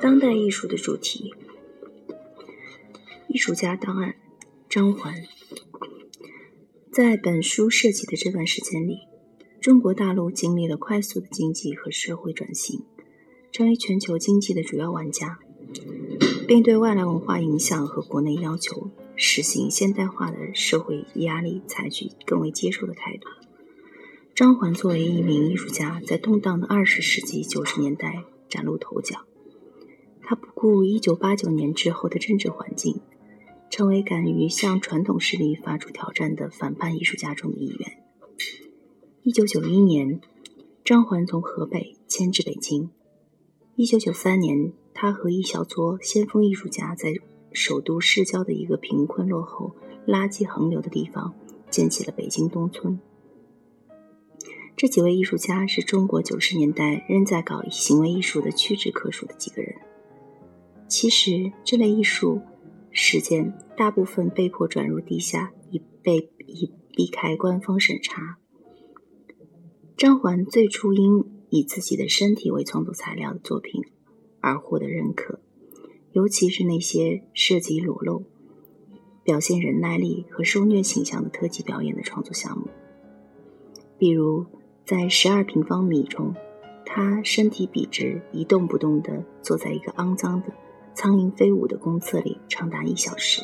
当代艺术的主题，艺术家档案，张环。在本书涉及的这段时间里，中国大陆经历了快速的经济和社会转型，成为全球经济的主要玩家，并对外来文化影响和国内要求实行现代化的社会压力采取更为接受的态度。张环作为一名艺术家，在动荡的二十世纪九十年代崭露头角。他不顾一九八九年之后的政治环境。成为敢于向传统势力发出挑战的反叛艺术家中的一员。一九九一年，张环从河北迁至北京。一九九三年，他和一小撮先锋艺术家在首都市郊的一个贫困落后、垃圾横流的地方建起了北京东村。这几位艺术家是中国九十年代仍在搞行为艺术的屈指可数的几个人。其实，这类艺术。时间大部分被迫转入地下，以被以避开官方审查。张环最初因以自己的身体为创作材料的作品而获得认可，尤其是那些涉及裸露、表现忍耐力和受虐倾向的特技表演的创作项目。比如在十二平方米中，他身体笔直一动不动地坐在一个肮脏的。苍蝇飞舞的公厕里长达一小时，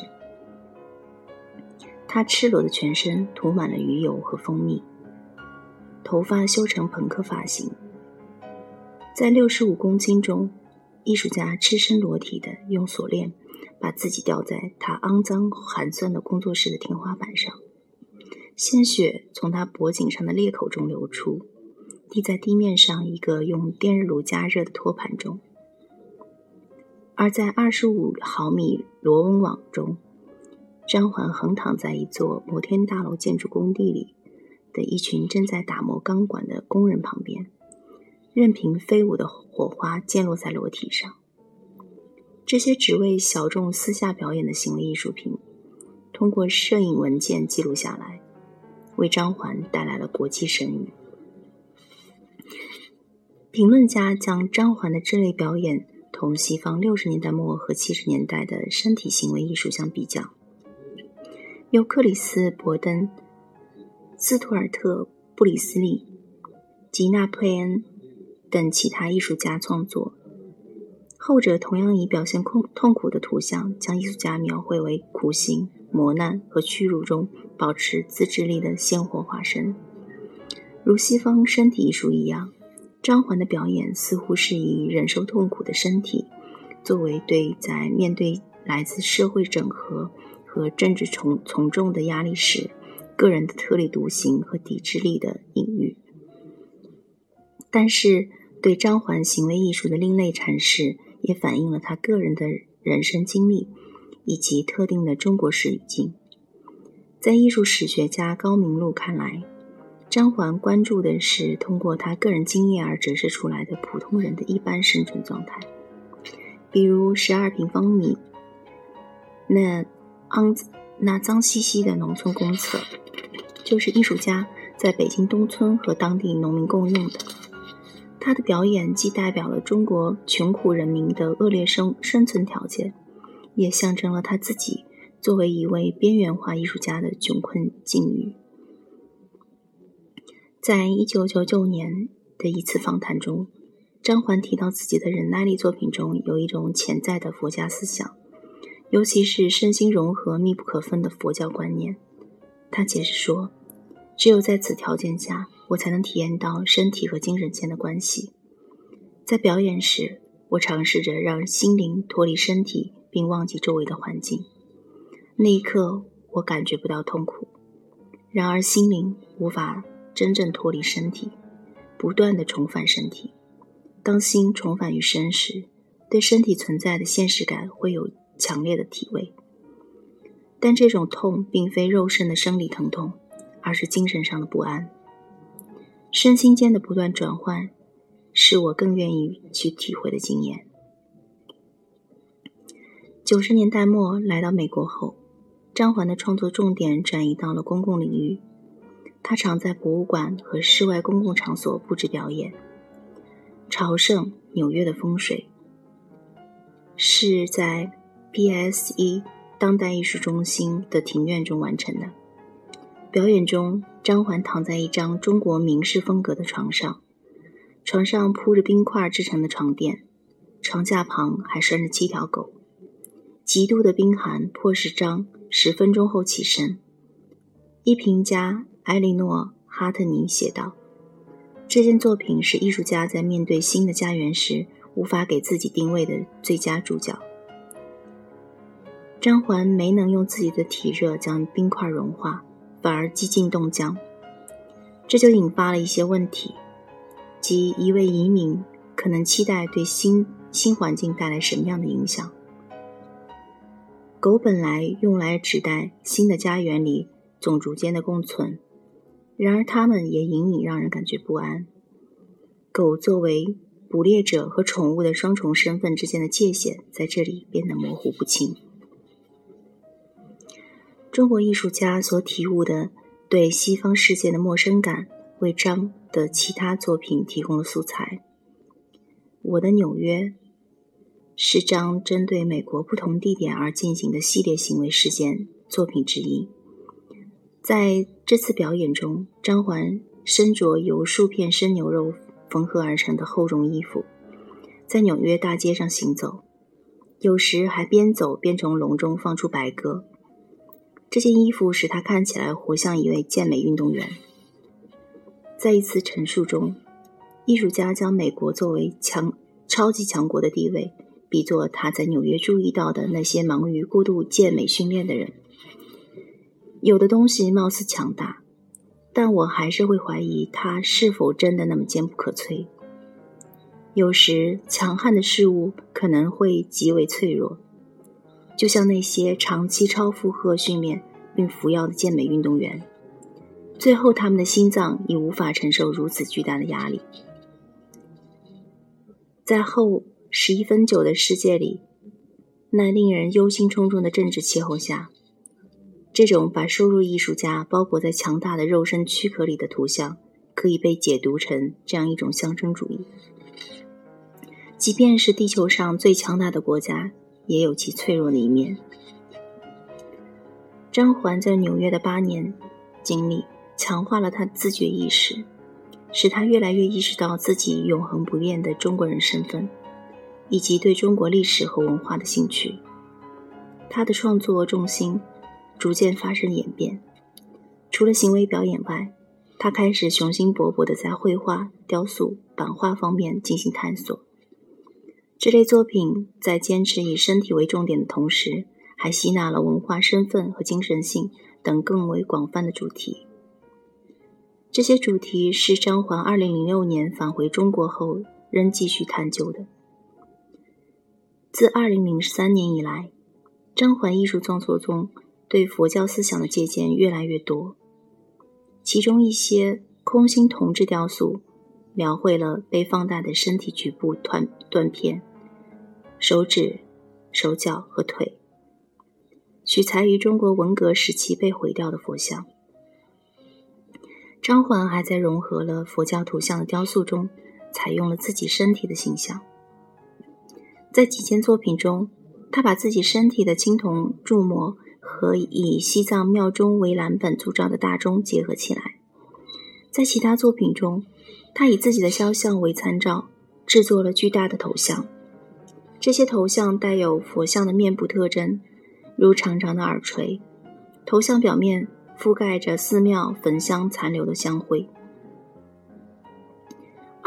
他赤裸的全身涂满了鱼油和蜂蜜，头发修成朋克发型。在六十五公斤中，艺术家赤身裸体的用锁链把自己吊在他肮脏寒酸的工作室的天花板上，鲜血从他脖颈上的裂口中流出，滴在地面上一个用电热炉加热的托盘中。而在二十五毫米螺纹网中，张环横躺在一座摩天大楼建筑工地里的一群正在打磨钢管的工人旁边，任凭飞舞的火花溅落在裸体上。这些只为小众私下表演的行为艺术品，通过摄影文件记录下来，为张环带来了国际声誉。评论家将张环的这类表演。同西方六十年代末和七十年代的身体行为艺术相比较，由克里斯·伯登、斯图尔特·布里斯利、吉娜·佩恩等其他艺术家创作。后者同样以表现痛痛苦的图像，将艺术家描绘为苦行、磨难和屈辱中保持自制力的鲜活化身，如西方身体艺术一样。张环的表演似乎是以忍受痛苦的身体作为对在面对来自社会整合和政治从从众的压力时个人的特立独行和抵制力的隐喻。但是，对张环行为艺术的另类阐释也反映了他个人的人生经历以及特定的中国式语境。在艺术史学家高明路看来。张环关注的是通过他个人经验而折射出来的普通人的一般生存状态，比如十二平方米那肮那脏兮兮的农村公厕，就是艺术家在北京东村和当地农民共用的。他的表演既代表了中国穷苦人民的恶劣生生存条件，也象征了他自己作为一位边缘化艺术家的窘困境遇。在一九九九年的一次访谈中，张环提到自己的忍耐力作品中有一种潜在的佛家思想，尤其是身心融合、密不可分的佛教观念。他解释说：“只有在此条件下，我才能体验到身体和精神间的关系。在表演时，我尝试着让心灵脱离身体，并忘记周围的环境。那一刻，我感觉不到痛苦。然而，心灵无法。”真正脱离身体，不断的重返身体。当心重返于身时，对身体存在的现实感会有强烈的体味。但这种痛并非肉身的生理疼痛，而是精神上的不安。身心间的不断转换，是我更愿意去体会的经验。九十年代末来到美国后，张环的创作重点转移到了公共领域。他常在博物馆和室外公共场所布置表演。朝圣纽约的风水，是在 P.S.E 当代艺术中心的庭院中完成的。表演中，张环躺在一张中国明式风格的床上，床上铺着冰块制成的床垫，床架旁还拴着七条狗。极度的冰寒迫使张十分钟后起身。一评家埃莉诺·哈特尼写道：“这件作品是艺术家在面对新的家园时无法给自己定位的最佳注脚。”张环没能用自己的体热将冰块融化。反而几近冻僵，这就引发了一些问题，即一位移民可能期待对新新环境带来什么样的影响。狗本来用来指代新的家园里种族间的共存，然而它们也隐隐让人感觉不安。狗作为捕猎者和宠物的双重身份之间的界限，在这里变得模糊不清。中国艺术家所体悟的对西方世界的陌生感，为张的其他作品提供了素材。我的纽约是张针对美国不同地点而进行的系列行为事件作品之一。在这次表演中，张环身着由数片生牛肉缝合而成的厚重衣服，在纽约大街上行走，有时还边走边从笼中放出白鸽。这件衣服使他看起来活像一位健美运动员。在一次陈述中，艺术家将美国作为强超级强国的地位比作他在纽约注意到的那些忙于过度健美训练的人。有的东西貌似强大，但我还是会怀疑它是否真的那么坚不可摧。有时，强悍的事物可能会极为脆弱。就像那些长期超负荷训练并服药的健美运动员，最后他们的心脏已无法承受如此巨大的压力。在后十一分九的世界里，那令人忧心忡忡的政治气候下，这种把收入艺术家包裹在强大的肉身躯壳里的图像，可以被解读成这样一种象征主义。即便是地球上最强大的国家。也有其脆弱的一面。张环在纽约的八年经历，强化了他自觉意识，使他越来越意识到自己永恒不变的中国人身份，以及对中国历史和文化的兴趣。他的创作重心逐渐发生演变，除了行为表演外，他开始雄心勃勃地在绘画、雕塑、版画方面进行探索。这类作品在坚持以身体为重点的同时，还吸纳了文化身份和精神性等更为广泛的主题。这些主题是张环2006年返回中国后仍继续探究的。自2003年以来，张环艺术创作中对佛教思想的借鉴越来越多，其中一些空心铜制雕塑。描绘了被放大的身体局部断断片，手指、手脚和腿，取材于中国文革时期被毁掉的佛像。张环还在融合了佛教图像的雕塑中，采用了自己身体的形象。在几件作品中，他把自己身体的青铜铸模和以西藏庙钟为蓝本铸造的大钟结合起来。在其他作品中，他以自己的肖像为参照，制作了巨大的头像。这些头像带有佛像的面部特征，如长长的耳垂。头像表面覆盖着寺庙焚香残留的香灰。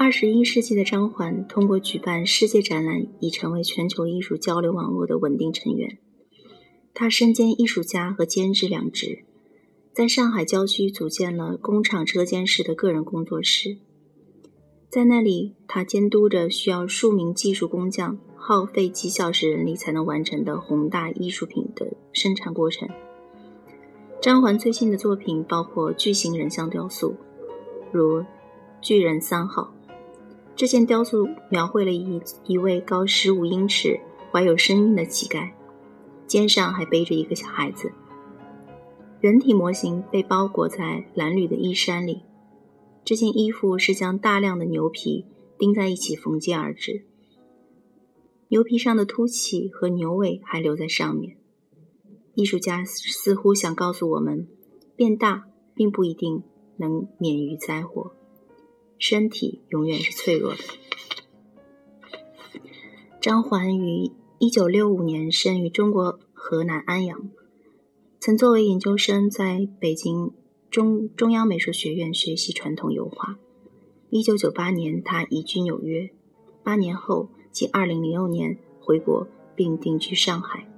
二十一世纪的张环通过举办世界展览，已成为全球艺术交流网络的稳定成员。他身兼艺术家和监制两职，在上海郊区组建了工厂车间式的个人工作室。在那里，他监督着需要数名技术工匠耗费几小时人力才能完成的宏大艺术品的生产过程。张环最近的作品包括巨型人像雕塑，如巨人三号。这件雕塑描绘了一一位高十五英尺、怀有身孕的乞丐，肩上还背着一个小孩子。人体模型被包裹在蓝缕的衣衫里。这件衣服是将大量的牛皮钉在一起缝接而至。牛皮上的凸起和牛尾还留在上面。艺术家似乎想告诉我们，变大并不一定能免于灾祸，身体永远是脆弱的。张环于一九六五年生于中国河南安阳，曾作为研究生在北京中中央美术学院学习传统油画。一九九八年，他移居纽约，八年后。即二零零六年回国并定居上海。